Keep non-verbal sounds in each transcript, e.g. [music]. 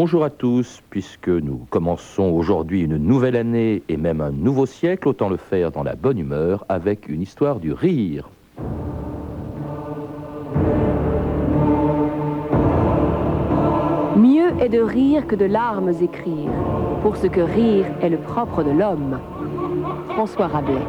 Bonjour à tous, puisque nous commençons aujourd'hui une nouvelle année et même un nouveau siècle, autant le faire dans la bonne humeur avec une histoire du rire. Mieux est de rire que de larmes écrire, pour ce que rire est le propre de l'homme. François Rabelais.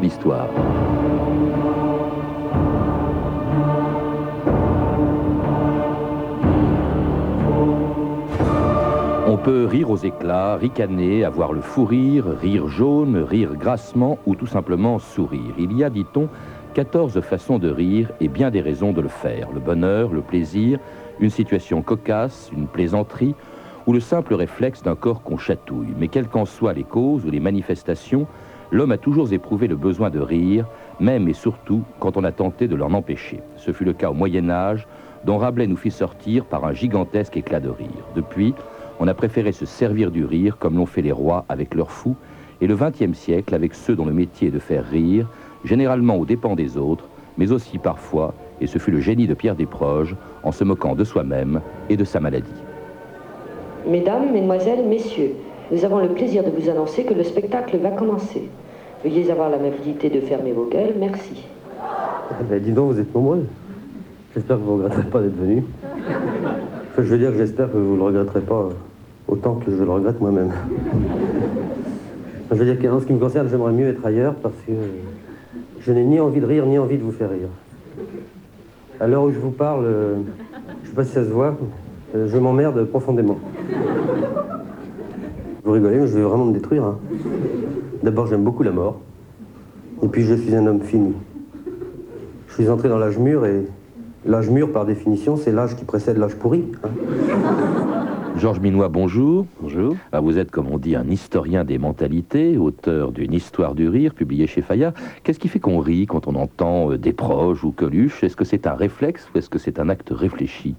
D'histoire. On peut rire aux éclats, ricaner, avoir le fou rire, rire jaune, rire grassement ou tout simplement sourire. Il y a, dit-on, 14 façons de rire et bien des raisons de le faire. Le bonheur, le plaisir, une situation cocasse, une plaisanterie ou le simple réflexe d'un corps qu'on chatouille. Mais quelles qu'en soient les causes ou les manifestations, l'homme a toujours éprouvé le besoin de rire, même et surtout quand on a tenté de l'en empêcher. Ce fut le cas au Moyen Âge, dont Rabelais nous fit sortir par un gigantesque éclat de rire. Depuis, on a préféré se servir du rire comme l'ont fait les rois avec leurs fous, et le XXe siècle avec ceux dont le métier est de faire rire, généralement aux dépens des autres, mais aussi parfois, et ce fut le génie de Pierre Desproges, en se moquant de soi-même et de sa maladie. Mesdames, Mesdemoiselles, Messieurs, nous avons le plaisir de vous annoncer que le spectacle va commencer. Veuillez avoir l'amabilité de fermer vos gueules, merci. Eh ben, dis donc, vous êtes nombreux. J'espère que vous ne regretterez pas d'être venu. je veux dire que j'espère que vous ne le regretterez pas autant que je le regrette moi-même. Je veux dire qu'en ce qui me concerne, j'aimerais mieux être ailleurs parce que je n'ai ni envie de rire, ni envie de vous faire rire. À l'heure où je vous parle, euh, je ne sais pas si ça se voit, euh, je m'emmerde profondément. Vous rigolez, mais je vais vraiment me détruire. Hein. D'abord, j'aime beaucoup la mort. Et puis, je suis un homme fini. Je suis entré dans l'âge mûr et l'âge mûr, par définition, c'est l'âge qui précède l'âge pourri. Hein. Georges Minois, bonjour. Bonjour. Ah, vous êtes, comme on dit, un historien des mentalités, auteur d'une histoire du rire, publiée chez Fayard. Qu'est-ce qui fait qu'on rit quand on entend euh, des proches ou Coluche? Est-ce que c'est un réflexe ou est-ce que c'est un acte réfléchi?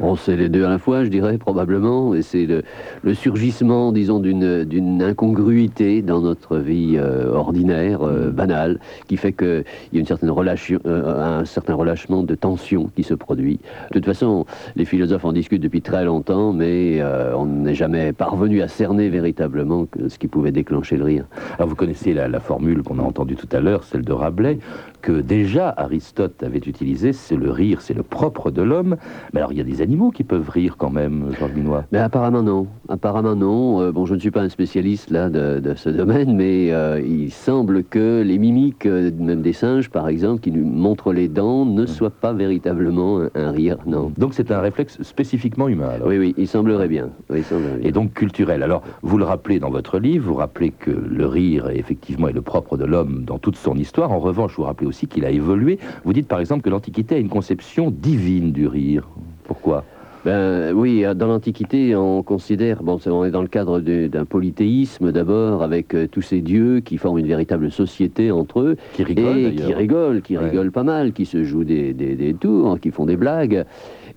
Bon, c'est les deux à la fois, je dirais, probablement. Et c'est le, surgissement, disons, d'une incongruité dans notre vie euh, ordinaire, euh, banale, qui fait qu'il y a euh, un certain relâchement de tension qui se produit. De toute façon, les philosophes en discutent depuis très longtemps, mais on n'est jamais parvenu à cerner véritablement ce qui pouvait déclencher le rire. Alors, vous connaissez la formule qu'on a entendue tout à l'heure, celle de Rabelais, que déjà Aristote avait utilisée, c'est le rire, c'est le propre de l'homme. Mais alors, il y a des animaux qui peuvent rire quand même, Georges Minois Mais apparemment non. Apparemment non. Euh, bon, je ne suis pas un spécialiste là de, ce domaine, mais euh, il semble que les mimiques, euh, même des singes par exemple, qui nous montrent les dents, ne soient pas véritablement un, rire, non. Donc c'est un réflexe spécifiquement humain Oui, oui, il semblerait bien. Oui, Et donc culturel. Alors, vous le rappelez dans votre livre, vous rappelez que le rire, effectivement, est le propre de l'homme dans toute son histoire. En revanche, vous rappelez aussi qu'il a évolué. Vous dites par exemple que l'Antiquité a une conception divine du rire. Pourquoi? Ben, oui, dans l'Antiquité, on considère, bon, on est dans le cadre d'un polythéisme d'abord, avec euh, tous ces dieux qui forment une véritable société entre eux. Qui rigolent, et qui rigolent, qui rigolent pas mal, qui se jouent des, des, tours, qui font des blagues.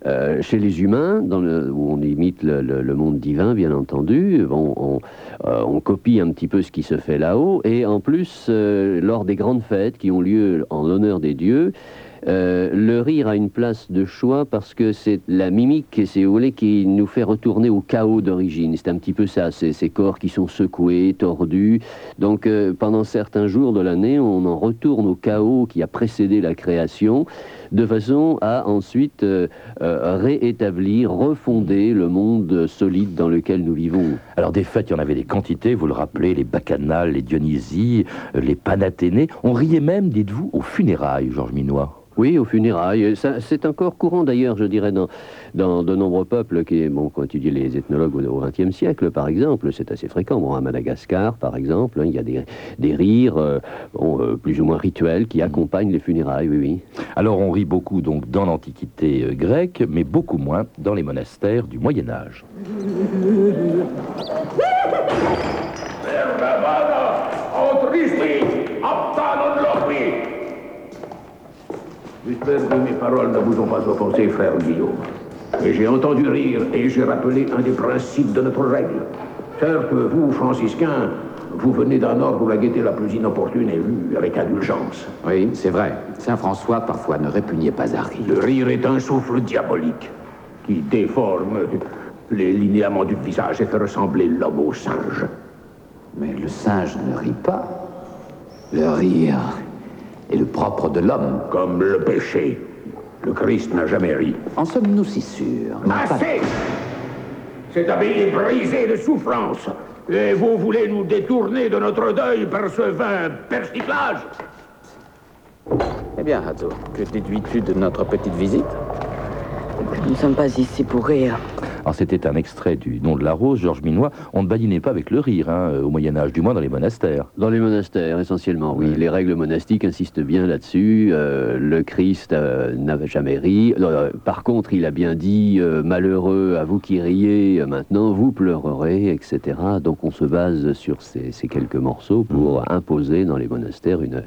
Euh, chez les humains, où on imite le, monde divin, bien entendu, on, euh, on, copie un petit peu ce qui se fait là-haut, et en plus, lors des grandes fêtes qui ont lieu en l'honneur des dieux, euh, le rire a une place de choix parce que c'est la mimique, c'est voulez, qui nous fait retourner au chaos d'origine. C'est un petit peu ça, c'est ces corps qui sont secoués, tordus. Donc euh, pendant certains jours de l'année, on en retourne au chaos qui a précédé la création, de façon à ensuite euh, réétablir, refonder le monde solide dans lequel nous vivons. Alors des fêtes, il y en avait des quantités, vous le rappelez, les bacchanales, les Dionysies, les Panathénées. On riait même, dites-vous, aux funérailles, Georges Minois. Oui, aux funérailles. C'est encore courant d'ailleurs, je dirais, dans, dans de nombreux peuples qui, bon, quand étudie les ethnologues au XXe siècle, par exemple, c'est assez fréquent. Bon, à Madagascar, par exemple, hein, il y a des, des rires euh, euh, plus ou moins rituels qui accompagnent les funérailles, oui, oui. Alors on rit beaucoup donc dans l'Antiquité euh, grecque, mais beaucoup moins dans les monastères du Moyen Âge. J'espère que mes paroles ne vous ont pas offensé, frère Guillaume. Mais j'ai entendu rire et j'ai rappelé un des principes de notre règle. Certes, vous, franciscains, vous venez d'un ordre où la gaieté la plus inopportune est vue avec indulgence. Oui, c'est vrai. Saint François parfois ne répugnait pas à rire. Le rire est un souffle diabolique qui déforme les linéaments du visage et fait ressembler l'homme au singe. Mais le singe ne rit pas. Le rire est le propre de l'homme. Comme le péché. Le Christ n'a jamais ri. En sommes-nous si sûrs? Assez Cet abbaye est brisée de souffrance. Et vous voulez nous détourner de notre deuil par ce vain persiflage? Eh bien, Hazo, que déduis-tu de notre petite visite? Nous ne sommes pas ici pour rire. Alors c'était un extrait du Nom de la Rose, Georges Minois. On ne badinait pas avec le rire hein, au Moyen Âge, du moins dans les monastères. Dans les monastères, essentiellement, oui. Les règles monastiques insistent bien là-dessus. Euh, le Christ euh, n'avait jamais ri. Euh, par contre, il a bien dit malheureux à vous qui riez, maintenant vous pleurerez, etc. Donc on se base sur ces, ces quelques morceaux pour mmh. imposer dans les monastères une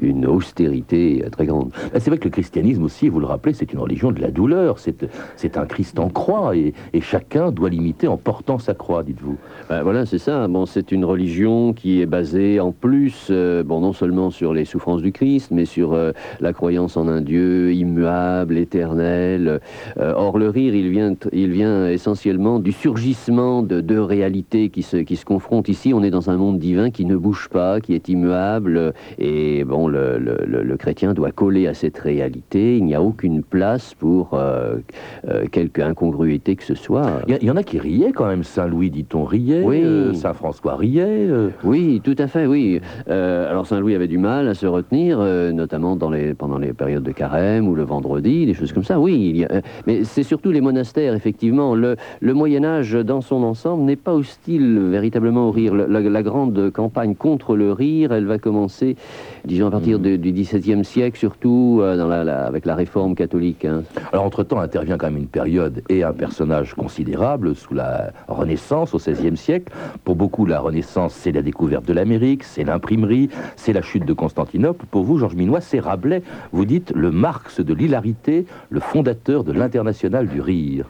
une austérité très grande. C'est vrai que le christianisme aussi, vous le rappelez, c'est une religion de la douleur. C'est un Christ en croix et, chacun doit l'imiter en portant sa croix, dites-vous. Ben voilà, c'est ça. Bon, c'est une religion qui est basée en plus, euh, bon, non seulement sur les souffrances du Christ, mais sur euh, la croyance en un Dieu immuable, éternel. Euh, or, le rire, il vient, il vient essentiellement du surgissement de deux réalités qui se, qui se confrontent. Ici, on est dans un monde divin qui ne bouge pas, qui est immuable, et bon, le, le, le chrétien doit coller à cette réalité. Il n'y a aucune place pour quelque incongruité que ce soit. Il y, en a qui riaient quand même. Saint-Louis, dit-on, riait. Oui. Euh, Saint-François riait. Euh. Oui, tout à fait, oui. Euh, alors Saint-Louis avait du mal à se retenir, notamment dans les, pendant les périodes de carême ou le vendredi, des choses comme ça. Oui, il y a, mais c'est surtout les monastères, effectivement. Le, le Moyen Âge, dans son ensemble, n'est pas hostile véritablement au rire. La, grande campagne contre le rire, elle va commencer, disons, à partir du XVIIe siècle, surtout dans la, avec la réforme catholique. Hein. Alors, entre-temps, intervient quand même une période et un personnage considérable sous la Renaissance au XVIe siècle. Pour beaucoup, la Renaissance, c'est la découverte de l'Amérique, c'est l'imprimerie, c'est la chute de Constantinople. Pour vous, Georges Minois, c'est Rabelais. Vous dites le Marx de l'hilarité, le fondateur de l'international du rire.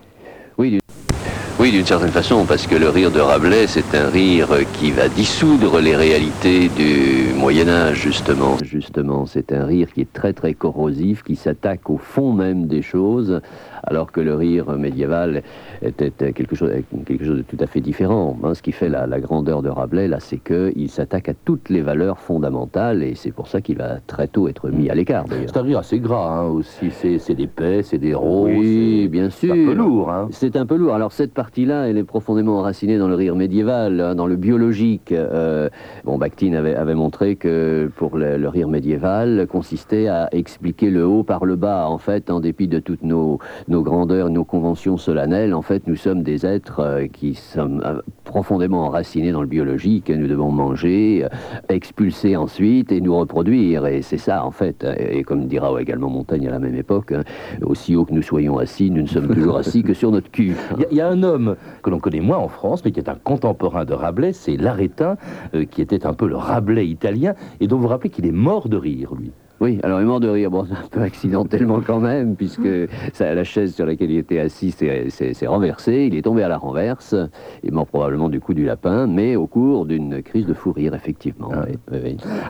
Oui, d'une certaine façon, parce que le rire de Rabelais, c'est un rire qui va dissoudre les réalités du Moyen Âge, justement. Justement, c'est un rire qui est très très corrosif, qui s'attaque au fond même des choses, alors que le rire médiéval était quelque chose, quelque chose de tout à fait différent. Hein, ce qui fait la, grandeur de Rabelais, là, c'est qu'il s'attaque à toutes les valeurs fondamentales, et c'est pour ça qu'il va très tôt être mis à l'écart. C'est un rire assez gras hein, aussi, c'est des paix, c'est des roses. Oui, bien sûr. C'est un peu lourd. Hein. C'est un peu lourd. Alors cette partie-là, elle est profondément enracinée dans le rire médiéval, dans le biologique. Euh, bon, Bakhtin avait, avait, montré que pour le, le, rire médiéval consistait à expliquer le haut par le bas, en fait, en dépit de toutes nos, nos grandeurs, nos conventions solennelles. En fait, nous sommes des êtres euh, qui sommes euh, profondément enracinés dans le biologique. Nous devons manger, expulser ensuite et nous reproduire. Et c'est ça, en fait. Et comme dira également Montaigne à la même époque, hein, aussi haut que nous soyons assis, nous ne sommes toujours assis que sur notre cul. [laughs] Il y, a un homme que l'on connaît moins en France, mais qui est un contemporain de Rabelais, c'est L'Arétin, euh, qui était un peu le Rabelais italien, et dont vous rappelez qu'il est mort de rire, lui. Oui, alors il est mort de rire, bon, un peu accidentellement quand même, puisque ça, la chaise sur laquelle il était assis s'est renversée, il est tombé à la renverse, il est mort probablement du coup du lapin, mais au cours d'une crise de fou rire, effectivement. Ah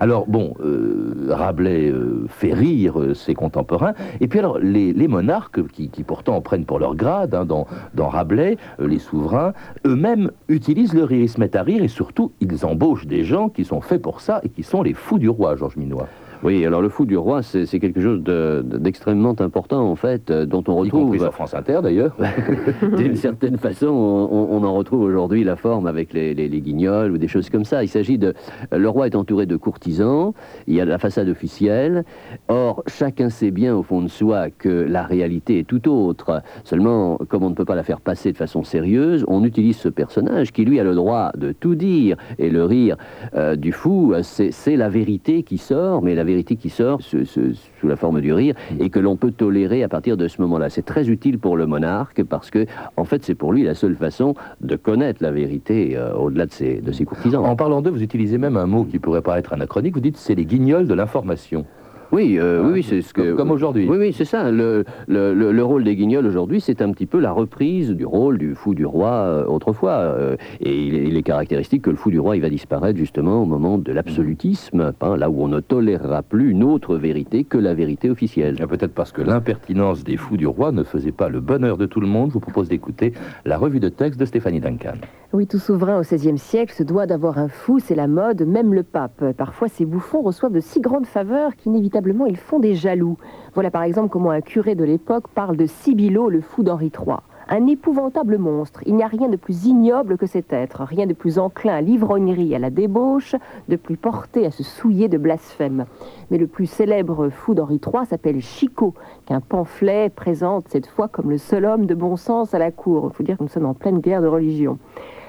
alors bon, euh, Rabelais euh, fait rire euh, ses contemporains, et puis alors les, monarques, qui, pourtant prennent pour leur grade, hein, dans, dans, Rabelais, les souverains, eux-mêmes utilisent le rire, ils se mettent à rire, et surtout ils embauchent des gens qui sont faits pour ça, et qui sont les fous du roi, Georges Minois. Oui, alors le fou du roi, c'est quelque chose d'extrêmement important, en fait, euh, dont on retrouve... Y sur France Inter, d'ailleurs. [laughs] D'une certaine façon, on, en retrouve aujourd'hui la forme avec les, guignols ou des choses comme ça. Il s'agit de... Le roi est entouré de courtisans, il y a la façade officielle. Or, chacun sait bien, au fond de soi, que la réalité est tout autre. Seulement, comme on ne peut pas la faire passer de façon sérieuse, on utilise ce personnage qui, lui, a le droit de tout dire. Et le rire euh, du fou, c'est la vérité qui sort, mais la vérité vérité qui sort sous la forme du rire et que l'on peut tolérer à partir de ce moment-là. C'est très utile pour le monarque parce que, en fait, c'est pour lui la seule façon de connaître la vérité euh, au-delà de ses, de ses courtisans. En parlant d'eux, vous utilisez même un mot qui pourrait paraître anachronique. Vous dites c'est les guignols de l'information. Oui, euh, oui, c'est ce que. Comme, aujourd'hui. Oui, oui, c'est ça. Le, le, rôle des guignols aujourd'hui, c'est un petit peu la reprise du rôle du fou du roi euh, autrefois. Euh, et il est, caractéristique que le fou du roi, il va disparaître justement au moment de l'absolutisme, hein, là où on ne tolérera plus une autre vérité que la vérité officielle. Peut-être parce que l'impertinence des fous du roi ne faisait pas le bonheur de tout le monde. Je vous propose d'écouter la revue de texte de Stéphanie Duncan. Oui, tout souverain au XVIe siècle se doit d'avoir un fou, c'est la mode, même le pape. Parfois, ces bouffons reçoivent de si grandes faveurs qu'inévitablement ils font des jaloux. Voilà par exemple comment un curé de l'époque parle de Sibilo, le fou d'Henri III. Un épouvantable monstre. Il n'y a rien de plus ignoble que cet être, rien de plus enclin à l'ivrognerie, à la débauche, de plus porté à se souiller de blasphème. Mais le plus célèbre fou d'Henri III s'appelle Chicot, qu'un pamphlet présente cette fois comme le seul homme de bon sens à la cour. Il faut dire que nous sommes en pleine guerre de religion.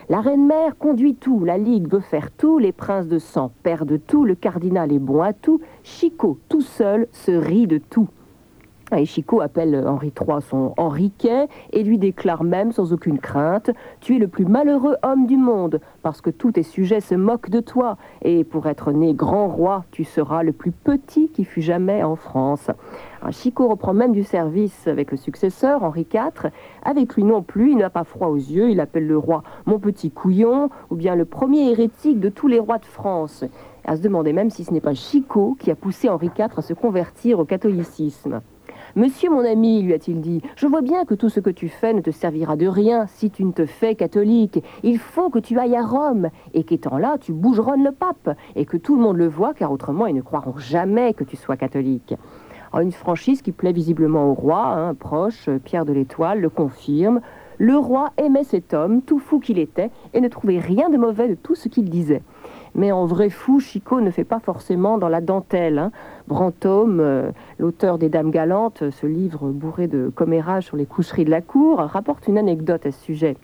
La reine-mère conduit tout, la Ligue veut faire tout, les princes de sang perdent tout, le cardinal est bon à tout, Chicot, tout seul, se rit de tout. Et Chicot appelle Henri III son Henriquet et lui déclare même sans aucune crainte Tu es le plus malheureux homme du monde, parce que tous tes sujets se moquent de toi, et pour être né grand roi, tu seras le plus petit qui fut jamais en France. Chicot reprend même du service avec le successeur, Henri IV. Avec lui non plus, il n'a pas froid aux yeux, il appelle le roi mon petit couillon, ou bien le premier hérétique de tous les rois de France. À se demander même si ce n'est pas Chicot qui a poussé Henri IV à se convertir au catholicisme. Monsieur mon ami, lui a-t-il dit, je vois bien que tout ce que tu fais ne te servira de rien si tu ne te fais catholique. Il faut que tu ailles à Rome, et qu'étant là, tu bougeronnes le pape, et que tout le monde le voit, car autrement ils ne croiront jamais que tu sois catholique. une franchise qui plaît visiblement au roi, hein, proche, Pierre de l'Étoile, le confirme. Le roi aimait cet homme, tout fou qu'il était, et ne trouvait rien de mauvais de tout ce qu'il disait. Mais en vrai fou, Chicot ne fait pas forcément dans la dentelle. Hein. Brantôme, euh, l'auteur des Dames galantes, ce livre bourré de commérages sur les coucheries de la cour, rapporte une anecdote à ce sujet.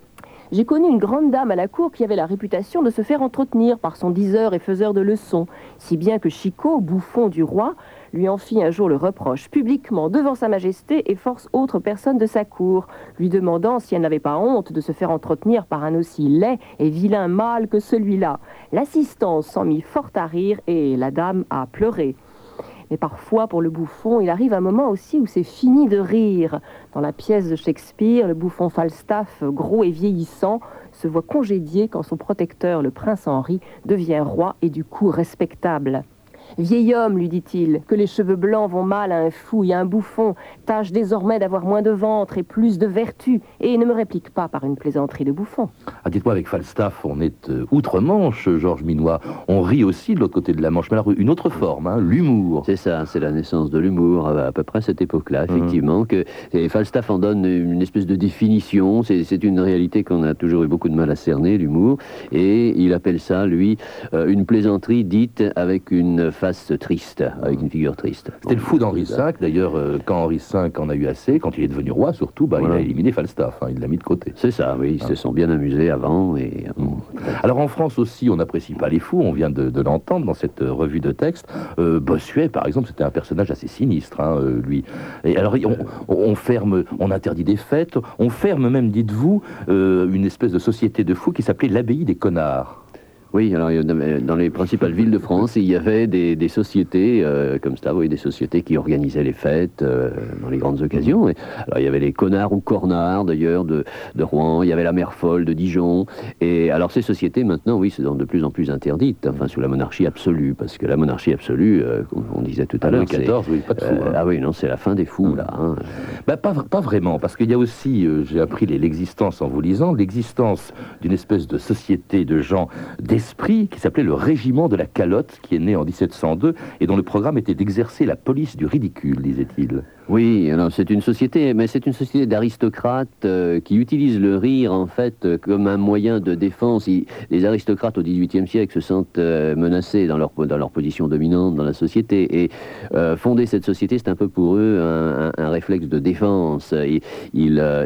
J'ai connu une grande dame à la cour qui avait la réputation de se faire entretenir par son diseur et faiseur de leçons, si bien que Chicot, bouffon du roi, lui en fit un jour le reproche publiquement devant sa majesté et force autres personnes de sa cour, lui demandant si elle n'avait pas honte de se faire entretenir par un aussi laid et vilain mâle que celui-là. L'assistance s'en mit fort à rire et la dame a pleuré. Mais parfois, pour le bouffon, il arrive un moment aussi où c'est fini de rire. Dans la pièce de Shakespeare, le bouffon Falstaff, gros et vieillissant, se voit congédié quand son protecteur, le prince Henri, devient roi et du coup respectable. Vieil homme, lui dit-il, que les cheveux blancs vont mal à un fou et à un bouffon, tâche désormais d'avoir moins de ventre et plus de vertu, et ne me réplique pas par une plaisanterie de bouffon. Ah, dites-moi, avec Falstaff, on est euh, outre-Manche, Georges Minois. On rit aussi de l'autre côté de la Manche, mais alors une autre forme, hein, l'humour. C'est ça, c'est la naissance de l'humour, à, peu près à cette époque-là, mmh. effectivement, que et Falstaff en donne une espèce de définition, c'est une réalité qu'on a toujours eu beaucoup de mal à cerner, l'humour, et il appelle ça, lui, euh, une plaisanterie dite avec une face triste, avec une figure triste. C'était le fou d'Henri V, d'ailleurs, euh, quand Henri V en a eu assez, quand il est devenu roi surtout, bah, il a éliminé Falstaff, hein, il l'a mis de côté. C'est ça, oui, ils se sont bien amusés avant. Et, euh, Alors en France aussi, on n'apprécie pas les fous, on vient de, l'entendre dans cette euh, revue de texte. Bossuet, par exemple, c'était un personnage assez sinistre, hein, lui. Et alors on, on, ferme, on interdit des fêtes, on ferme même, dites-vous, une espèce de société de fous qui s'appelait l'abbaye des connards. Oui, alors dans les principales villes de France, il y avait des, sociétés euh, comme ça, oui, des sociétés qui organisaient les fêtes euh, dans les grandes occasions. Et, alors il y avait les connards ou cornards d'ailleurs de, Rouen, il y avait la mère folle de Dijon. Et alors ces sociétés maintenant, oui, sont de plus en plus interdites, enfin sous la monarchie absolue, parce que la monarchie absolue, euh, comme on disait tout à l'heure, c'est oui, pas de fou. Hein. Ah oui, non, c'est la fin des fous là. Hein. Bah, pas, pas vraiment, parce qu'il y a aussi, j'ai appris l'existence en vous lisant, l'existence d'une espèce de société de gens des qui s'appelait le Régiment de la Calotte, qui est né en 1702 et dont le programme était d'exercer la police du ridicule, disait-il. Oui, c'est une société, mais c'est une société d'aristocrates euh, qui utilisent le rire en fait euh, comme un moyen de défense. les aristocrates au XVIIIe siècle se sentent euh, menacés dans leur, dans leur position dominante dans la société et fonder cette société, c'est un peu pour eux un, réflexe de défense. Ils,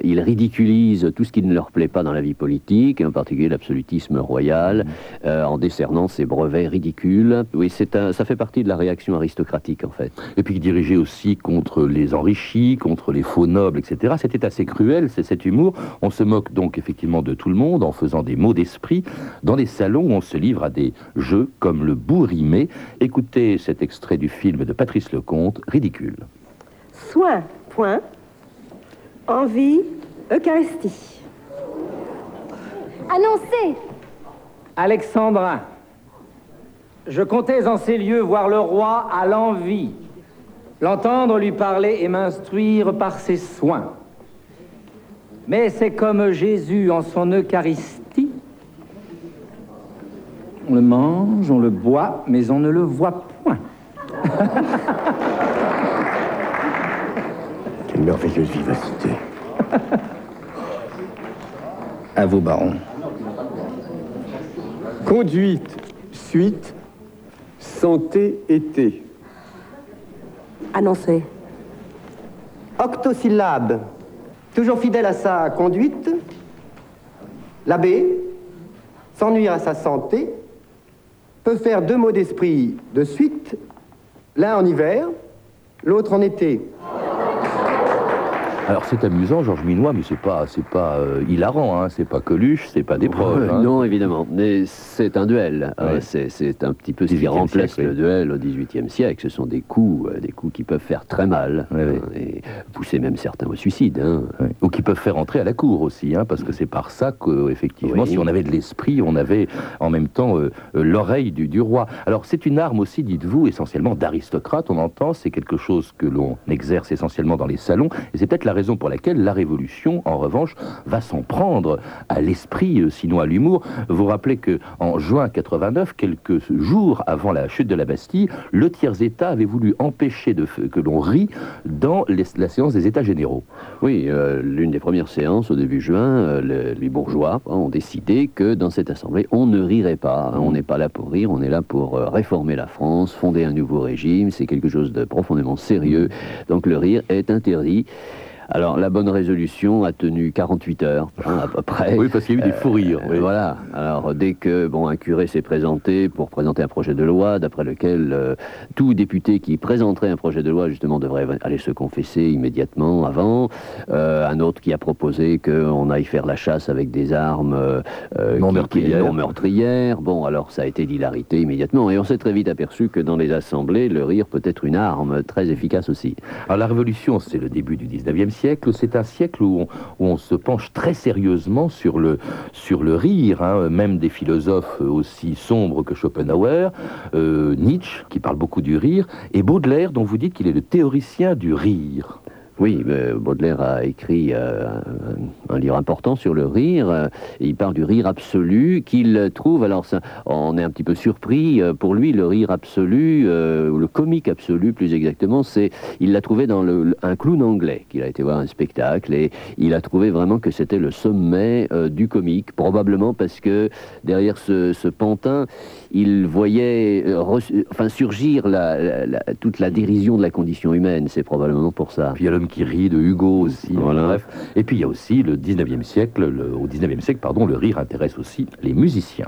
ils, ridiculisent tout ce qui ne leur plaît pas dans la vie politique, en particulier l'absolutisme royal. Mmh. en décernant ces brevets ridicules. Oui, c'est un, ça fait partie de la réaction aristocratique en fait. Et puis dirigé aussi contre les enrichis, contre les faux nobles, etc. C'était assez cruel, c'est cet humour. On se moque donc effectivement de tout le monde en faisant des mots d'esprit dans des salons où on se livre à des jeux comme le bourrimé. Écoutez cet extrait du film de Patrice Lecomte, Ridicule. Soin, point. Envie, Eucharistie. Annoncez Alexandrin, je comptais en ces lieux voir le roi à l'envie, l'entendre lui parler et m'instruire par ses soins. Mais c'est comme Jésus en son Eucharistie. On le mange, on le boit, mais on ne le voit point. [laughs] Quelle merveilleuse vivacité. À vous, baron. Conduite, suite, santé, été. Annoncez. Octosyllabe. Toujours fidèle à sa conduite, l'abbé, sans nuire à sa santé, peut faire deux mots d'esprit de suite, l'un en hiver, l'autre en été. Alors c'est amusant, Georges Minois, mais c'est pas, c'est pas euh, hilarant, hein, c'est pas Coluche, c'est pas des proches. hein. Non, évidemment, mais c'est un duel. Ouais. c'est- c'est un petit peu ce qui 18e remplace siècle, le duel au XVIIIe siècle. Ce sont des coups, euh, des coups qui peuvent faire très mal Ouais, ouais. hein, et pousser même certains au suicide. hein. Ou qui peuvent faire entrer à la cour aussi, hein, parce que c'est par ça que, effectivement, Oui. si on avait de l'esprit, on avait en même temps euh, l'oreille du, du roi. Alors c'est une arme aussi, dites-vous, essentiellement d'aristocrate, on entend, c'est quelque chose que l'on exerce essentiellement dans les salons, et c'est peut-être la raison pour laquelle la Révolution, en revanche, va s'en prendre à l'esprit, euh, sinon à l'humour. Vous rappelez que en juin 89, quelques jours avant la chute de la Bastille, le tiers-État avait voulu empêcher de, que l'on rit dans la séance des États généraux. Oui, euh, l'une des premières séances au début juin, euh, le- les bourgeois hein, ont décidé que dans cette assemblée, on ne rirait pas. hein. On n'est pas là pour rire, on est là pour réformer la France, fonder un nouveau régime. C'est quelque chose de profondément sérieux. Donc le rire est interdit. Alors la bonne résolution a tenu 48 heures hein, à peu près. Oui, parce qu'il y a eu des fous rires. Euh, oui. Voilà. Alors dès que bon un curé s'est présenté pour présenter un projet de loi, d'après lequel euh, tout député qui présenterait un projet de loi justement devrait aller se confesser immédiatement avant, euh, un autre qui a proposé qu'on aille faire la chasse avec des armes Non qui- qui- meurtrières. non meurtrières. Bon, alors ça a été d'hilarité immédiatement, et on s'est très vite aperçu que dans les assemblées, le rire peut être une arme très efficace aussi. Alors la Révolution, c'est le début du 19e siècle. C'est un siècle où on, se penche très sérieusement sur le, sur le rire, hein, même des philosophes aussi sombres que Schopenhauer, euh, Nietzsche, qui parle beaucoup du rire, et Baudelaire, dont vous dites qu'il est le théoricien du rire. Oui, mais Baudelaire a écrit euh, un, livre important sur le rire. euh, il parle du rire absolu qu'il trouve. Alors, on est un petit peu surpris. euh, pour lui, le rire absolu, euh, ou le comique absolu, plus exactement, c'est il l'a trouvé dans un clown anglais qu'il a été voir un spectacle et il a trouvé vraiment que c'était le sommet euh, du comique, probablement parce que derrière ce, pantin, il voyait euh, enfin surgir toute la dérision de la condition humaine. C'est probablement pour ça. Qui rit de Hugo aussi. Voilà. Bref. Et puis il y a aussi le 19e siècle, le- au 19e siècle, pardon, le rire intéresse aussi les musiciens.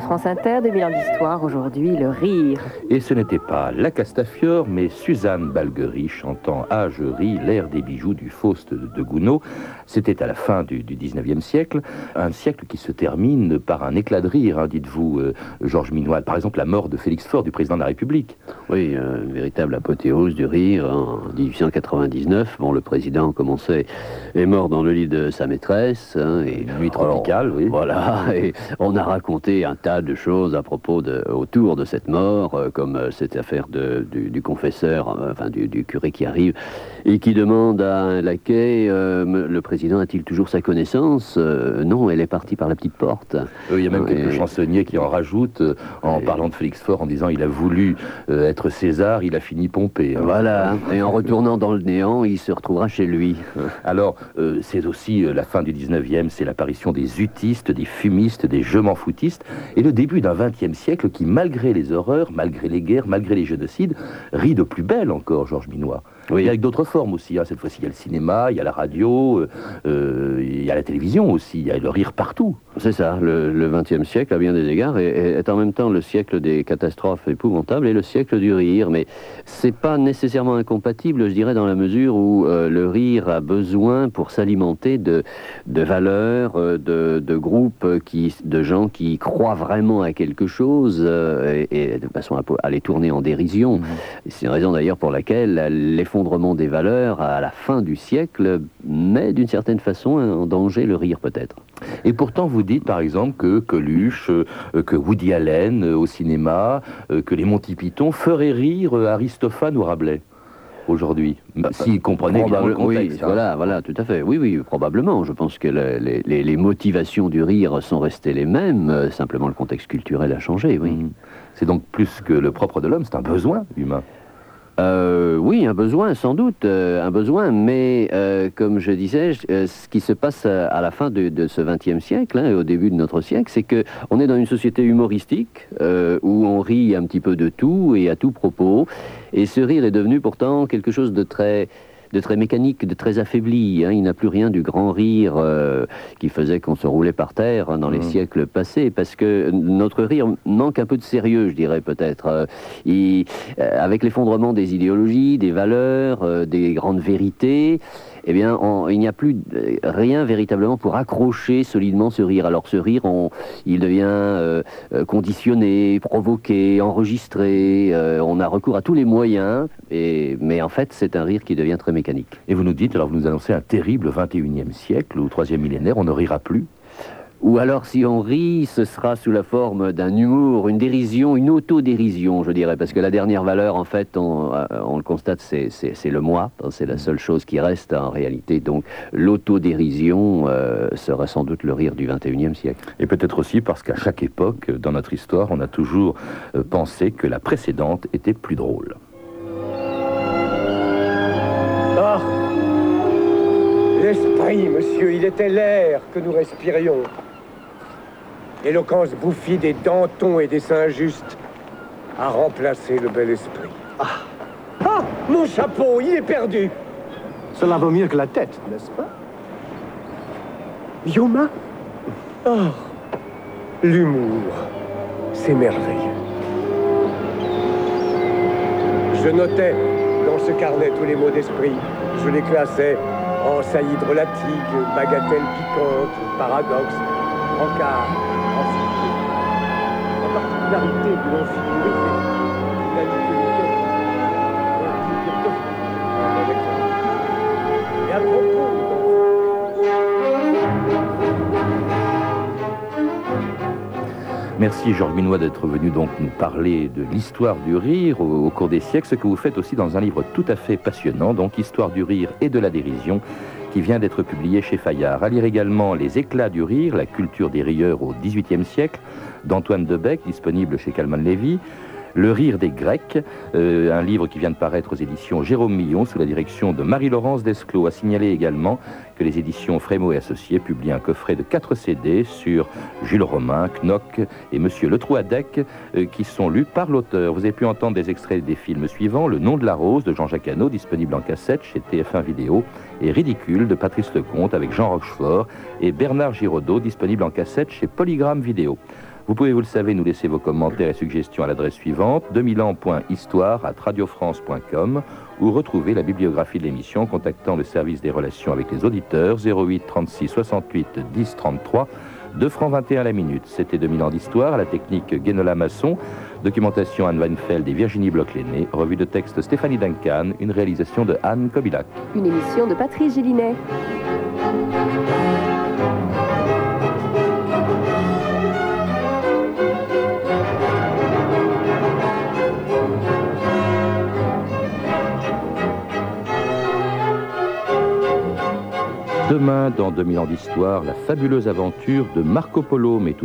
France Inter, 2000 ans d'histoire, aujourd'hui, le rire. Et ce n'était pas la Castafiore, mais Suzanne Balguerie chantant Ah, je ris, l'air des bijoux du Faust de Gounod. C'était à la fin du, du 19e siècle, un siècle qui se termine par un éclat de rire, hein, dites-vous, euh, Georges Minois. Par exemple, la mort de Félix Faure, du président de la République. Oui, euh, une véritable apothéose du rire en 1899. Bon, le président commençait, est mort dans le lit de sa maîtresse. hein, et Nuit tropicale, oui. Voilà, [laughs] et on a raconté un tas de choses à propos de, autour de cette mort, euh, comme euh, cette affaire de, du, du confesseur, euh, enfin du, du curé qui arrive et qui demande à un laquais, euh, le président a-t-il toujours sa connaissance? Euh, Non, elle est partie par la petite porte. Il y a même Et- quelques chansonniers qui en rajoutent en parlant de Félix Faure, en disant il a voulu être César, il a fini Pompée. hein. Voilà, et en retournant dans le néant, il se retrouvera chez lui. Alors, c'est aussi la fin du 19e, c'est l'apparition des utistes, des fumistes, des je m'en foutistes, et le début d'un 20e siècle qui, malgré les horreurs, malgré les guerres, malgré les génocides, rit de plus belle encore, Georges Minois. Oui. Avec d'autres formes aussi. hein. Cette fois-ci, il y a le cinéma, il y a la radio, euh, euh, il y a la télévision aussi, il y a le rire partout. C'est ça, le XXe siècle, à bien des égards, est, est en même temps le siècle des catastrophes épouvantables et le siècle du rire. Mais c'est pas nécessairement incompatible, je dirais, dans la mesure où euh, le rire a besoin, pour s'alimenter, de, de valeurs, de, de groupes, qui, de gens qui croient vraiment à quelque chose euh, et, et de façon à, les tourner en dérision. Et C'est une raison d'ailleurs pour laquelle l'effondrement des valeurs à la fin du siècle met d'une certaine façon en danger le rire peut-être. Et pourtant, vous dites par exemple que Coluche, euh, que Woody Allen euh, au cinéma, euh, que les Monty Python feraient rire Aristophane ou Rabelais aujourd'hui, s'ils comprenaient le contexte. oui, hein. voilà, voilà, tout à fait. Oui, oui, probablement. Je pense que le- les, les- les motivations du rire sont restées les mêmes. euh, Simplement, le contexte culturel a changé, oui. Mhm. C'est donc plus que le propre de l'homme, c'est un besoin humain. Euh, oui, un besoin, sans doute, euh, un besoin, mais euh, comme je disais, ce qui se passe à, la fin de, ce XXe siècle, hein, et au début de notre siècle, c'est que on est dans une société humoristique où on rit un petit peu de tout et à tout propos, et ce rire est devenu pourtant quelque chose de très de très mécanique, de très affaibli. hein. Il n'a plus rien du grand rire euh, qui faisait qu'on se roulait par terre hein, dans les siècles passés, parce que notre rire manque un peu de sérieux, je dirais peut-être. Euh, euh, avec l'effondrement des idéologies, des valeurs, euh, des grandes vérités, eh bien, il n'y a plus rien véritablement pour accrocher solidement ce rire. Alors ce rire, il devient euh, euh, conditionné, provoqué, enregistré. euh, on a recours à tous les moyens, mais en fait, c'est un rire qui devient très mécanique. Et vous nous dites, alors vous nous annoncez un terrible 21e siècle, ou 3e millénaire, on ne rira plus. Ou alors, si on rit, ce sera sous la forme d'un humour, une dérision, une autodérision, je dirais, parce que la dernière valeur, en fait, on, euh, on le constate, c'est- le moi, c'est la seule chose qui reste en réalité. Donc, l'autodérision euh, sera sans doute le rire du 21e siècle. Et peut-être aussi parce qu'à chaque époque, dans notre histoire, on a toujours euh, pensé que la précédente était plus drôle. Ah L'esprit, monsieur, il était l'air que nous respirions. L'éloquence bouffie des dentons et des seins justes a remplacé le bel esprit. Ah Ah Mon chapeau, il est perdu Cela vaut mieux que la tête, n'est-ce pas? Yuma Oh L'humour, c'est merveilleux. Je notais dans ce carnet tous les mots d'esprit. Je les classais en saillies drôlatiques, bagatelles piquantes, paradoxes, encarts, La particularité propos, Merci Georges d'être venu donc nous parler de l'histoire du rire au cours des siècles, ce que vous faites aussi dans un livre tout à fait passionnant, donc Histoire du rire et de la dérision, qui vient d'être publié chez Fayard. À lire également Les éclats du rire, la culture des rieurs au XVIIIe siècle, d'Antoine Debec, disponible chez Calman Lévy. Le rire des Grecs, euh, un livre qui vient de paraître aux éditions Jérôme Millon sous la direction de Marie-Laurence Desclos. A signalé également que les éditions Frémo et Associés publient un coffret de 4 CD sur Jules Romain, Knock et Monsieur Le Troadec, euh, qui sont lus par l'auteur. Vous avez pu entendre des extraits des films suivants Le nom de la rose de Jean-Jacques Hano, disponible en cassette chez TF1 Vidéo, et Ridicule de Patrice Lecomte avec Jean Rochefort et Bernard Giraudot, disponible en cassette chez Polygram Vidéo. Vous pouvez, vous le savez, nous laisser vos commentaires et suggestions à l'adresse suivante 2000 ans.histoire à radiofrance.com ou retrouver la bibliographie de l'émission en contactant le service des relations avec les auditeurs 08 36 68 10 33 2 francs 21 la minute. C'était 2000 ans d'histoire à la technique Guénola Masson, documentation Anne Weinfeld et Virginie Bloch-Léné, revue de texte Stéphanie Duncan, une réalisation de Anne Kobilac. Une émission de Patrice Gélinet. Demain, dans 2000 ans d'histoire, la fabuleuse aventure de Marco Polo, mais tout